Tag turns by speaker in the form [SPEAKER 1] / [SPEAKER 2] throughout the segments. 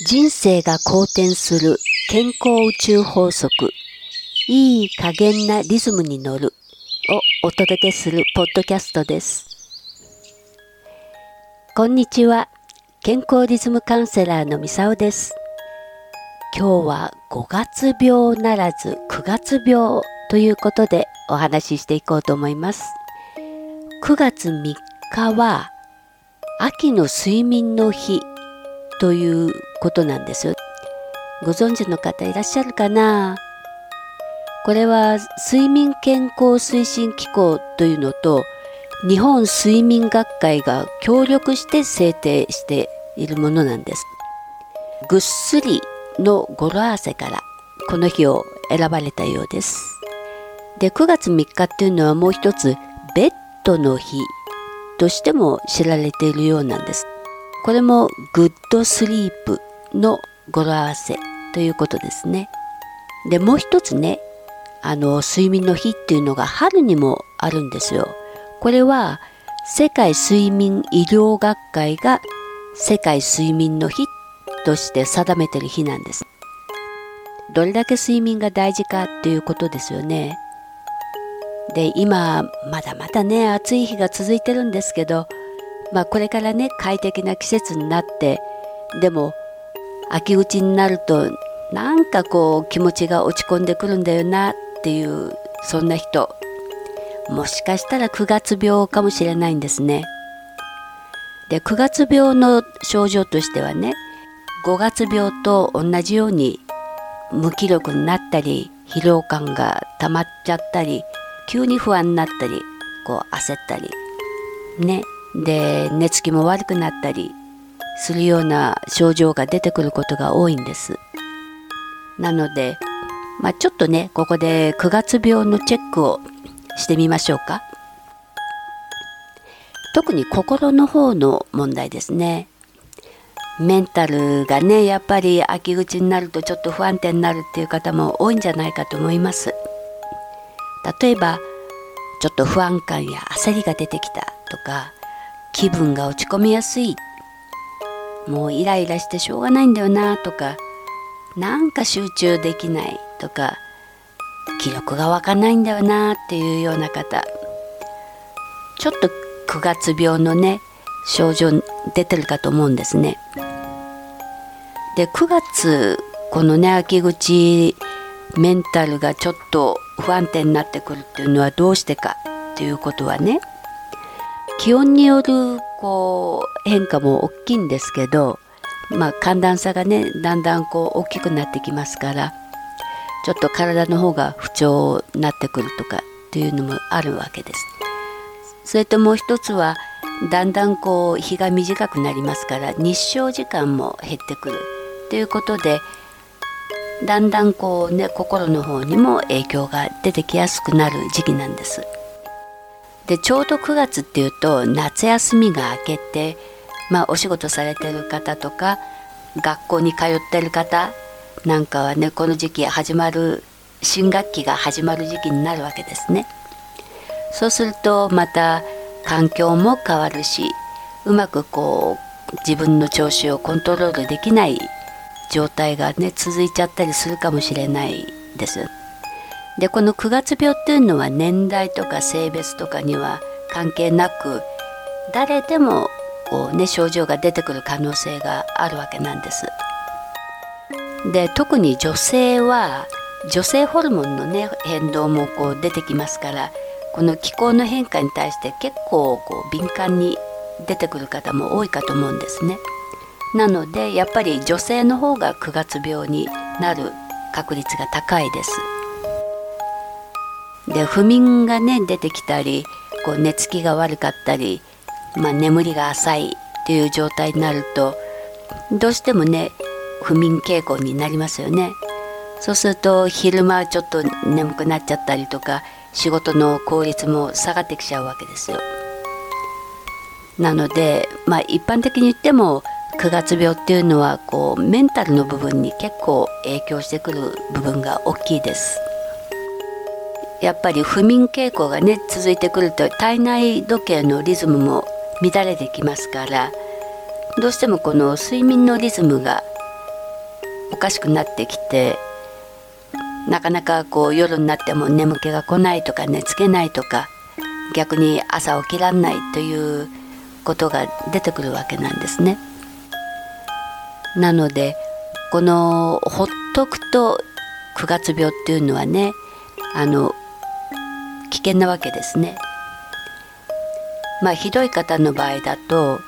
[SPEAKER 1] 人生が好転する健康宇宙法則。いい加減なリズムに乗る。をお届けするポッドキャストです。こんにちは。健康リズムカウンセラーのみさおです。今日は5月病ならず9月病ということでお話ししていこうと思います。9月3日は秋の睡眠の日ということなんです。ご存知の方いらっしゃるかな？これは睡眠健康推進機構というのと日本睡眠学会が協力して制定しているものなんです。ぐっすりの語呂合わせからこの日を選ばれたようです。で9月3日っていうのはもう一つベッドの日としても知られているようなんです。これも good sleep の語呂合わせということですね。で、もう一つね、あの、睡眠の日っていうのが春にもあるんですよ。これは世界睡眠医療学会が世界睡眠の日として定めてる日なんです。どれだけ睡眠が大事かっていうことですよね。で、今、まだまだね、暑い日が続いてるんですけど、まあ、これからね快適な季節になってでも秋口になるとなんかこう気持ちが落ち込んでくるんだよなっていうそんな人もしかしたら9月病かもしれないんですね。で9月病の症状としてはね5月病と同じように無気力になったり疲労感が溜まっちゃったり急に不安になったりこう焦ったりねで寝つきも悪くなったりするような症状が出てくることが多いんです。なので、まあ、ちょっとねここで9月病のチェックをしてみましょうか。特に心の方の問題ですね。メンタルがねやっぱり秋口になるとちょっと不安定になるっていう方も多いんじゃないかと思います。例えばちょっと不安感や焦りが出てきたとか気分が落ち込みやすいもうイライラしてしょうがないんだよなとかなんか集中できないとか記録がわかないんだよなっていうような方ちょっと9月病のね症状出てるかと思うんですね。で9月このね秋口メンタルがちょっと不安定になってくるっていうのはどうしてかっていうことはね気温によるこう変化も大きいんですけど、まあ、寒暖差がねだんだんこう大きくなってきますからちょっと体の方が不調になってくるとかっていうのもあるわけです。それともう一つはだんだんこう日が短くなりますから日照時間も減ってくるということでだんだんこうね心の方にも影響が出てきやすくなる時期なんです。でちょうど9月っていうと夏休みが明けて、まあ、お仕事されてる方とか学校に通ってる方なんかはねこの時期始まる新学期が始まる時期になるわけですね。そうするとまた環境も変わるしうまくこう自分の調子をコントロールできない状態がね続いちゃったりするかもしれないです。でこの9月病っていうのは年代とか性別とかには関係なく誰でもこう、ね、症状が出てくる可能性があるわけなんです。で特に女性は女性ホルモンの、ね、変動もこう出てきますからこの気候の変化に対して結構こう敏感に出てくる方も多いかと思うんですね。なのでやっぱり女性の方が9月病になる確率が高いです。で不眠がね出てきたりこう寝つきが悪かったり、まあ、眠りが浅いっていう状態になるとどうしてもね不眠傾向になりますよね。そうすると昼間ちょっと眠くなっちゃったりとか仕事の効率も下がってきちゃうわけですよ。なので、まあ、一般的に言っても9月病っていうのはこうメンタルの部分に結構影響してくる部分が大きいです。やっぱり不眠傾向がね続いてくると体内時計のリズムも乱れてきますからどうしてもこの睡眠のリズムがおかしくなってきてなかなかこう夜になっても眠気が来ないとか寝つけないとか逆に朝起きらんないということが出てくるわけなんですね。なのでこのほっとくと9月病っていうのはねあの危険なわけですね。まあひどい方の場合だと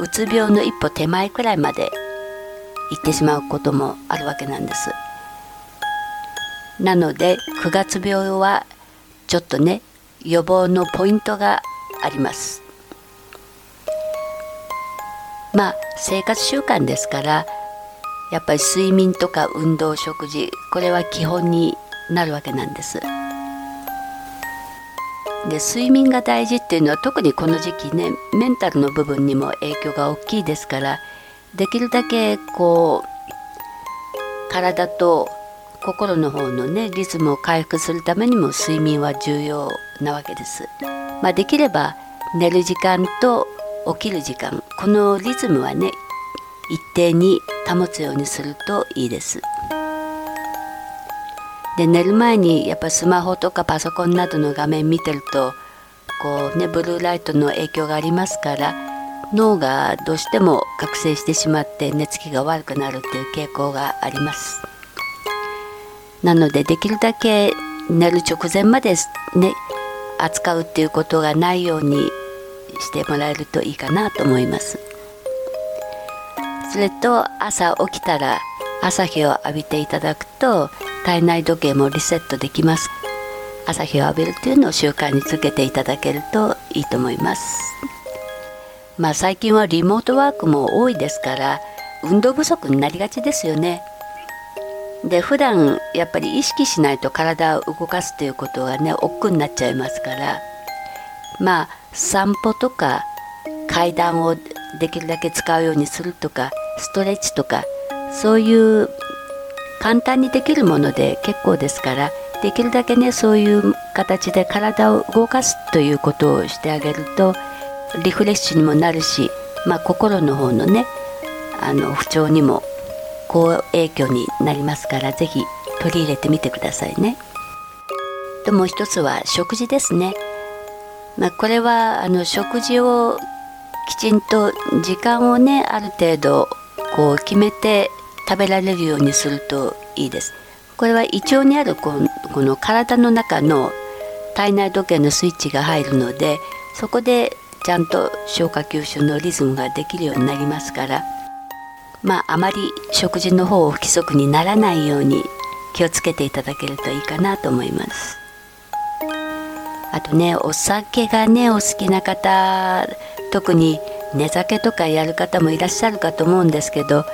[SPEAKER 1] うつ病の一歩手前くらいまで行ってしまうこともあるわけなんです。なので9月病はちょっとね予防のポイントがあります。まあ生活習慣ですからやっぱり睡眠とか運動食事これは基本になるわけなんです。で睡眠が大事っていうのは特にこの時期ねメンタルの部分にも影響が大きいですからできるだけこう体と心の方のねリズムを回復するためにも睡眠は重要なわけです。まあ、できれば寝る時間と起きる時間このリズムはね一定に保つようにするといいです。で寝る前にやっぱスマホとかパソコンなどの画面見てるとこうねブルーライトの影響がありますから脳がどうしても覚醒してしまって寝つきが悪くなるっていう傾向があります。なのでできるだけ寝る直前までね扱うっていうことがないようにしてもらえるといいかなと思います。それと朝起きたら朝日を浴びていただくと体内時計もリセットできます。朝日を浴びるというのを習慣につけていただけるといいと思います。まあ最近はリモートワークも多いですから運動不足になりがちですよね。で普段やっぱり意識しないと体を動かすということがね億劫になっちゃいますから。まあ散歩とか階段をできるだけ使うようにするとかストレッチとかそういう簡単にできるもので結構ですからできるだけねそういう形で体を動かすということをしてあげるとリフレッシュにもなるし、まあ、心の方のねあの不調にも好影響になりますから是非取り入れてみてくださいね。ともう一つは食事ですね。まあ、これはあの食事をきちんと時間をねある程度こう決めて食べられるようにするといいです。これは胃腸にあるこの体の中の体内時計のスイッチが入るのでそこでちゃんと消化吸収のリズムができるようになりますからまああまり食事の方を不規則にならないように気をつけていただけるといいかなと思いますあとねお酒がねお好きな方特に寝酒とかやる方もいらっしゃるかと思うんですけど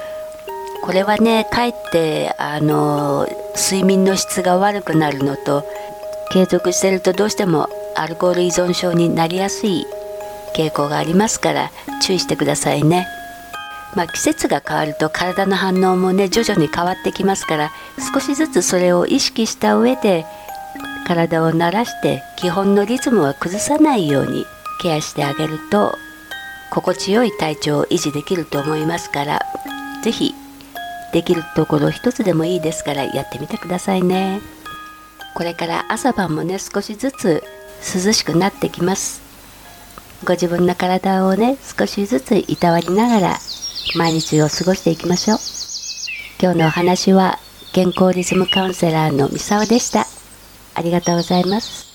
[SPEAKER 1] これはねかえってあの睡眠の質が悪くなるのと継続してるとどうしてもアルコール依存症になりやすい傾向がありますから注意してくださいね。まあ、季節が変わると体の反応もね徐々に変わってきますから少しずつそれを意識した上で体を慣らして基本のリズムを崩さないようにケアしてあげると心地よい体調を維持できると思いますから是非できるところ一つでもいいですからやってみてくださいね。これから朝晩もね少しずつ涼しくなってきます。ご自分の体をね少しずついたわりながら毎日を過ごしていきましょう。今日のお話は健康リズムカウンセラーの三沢でした。ありがとうございます。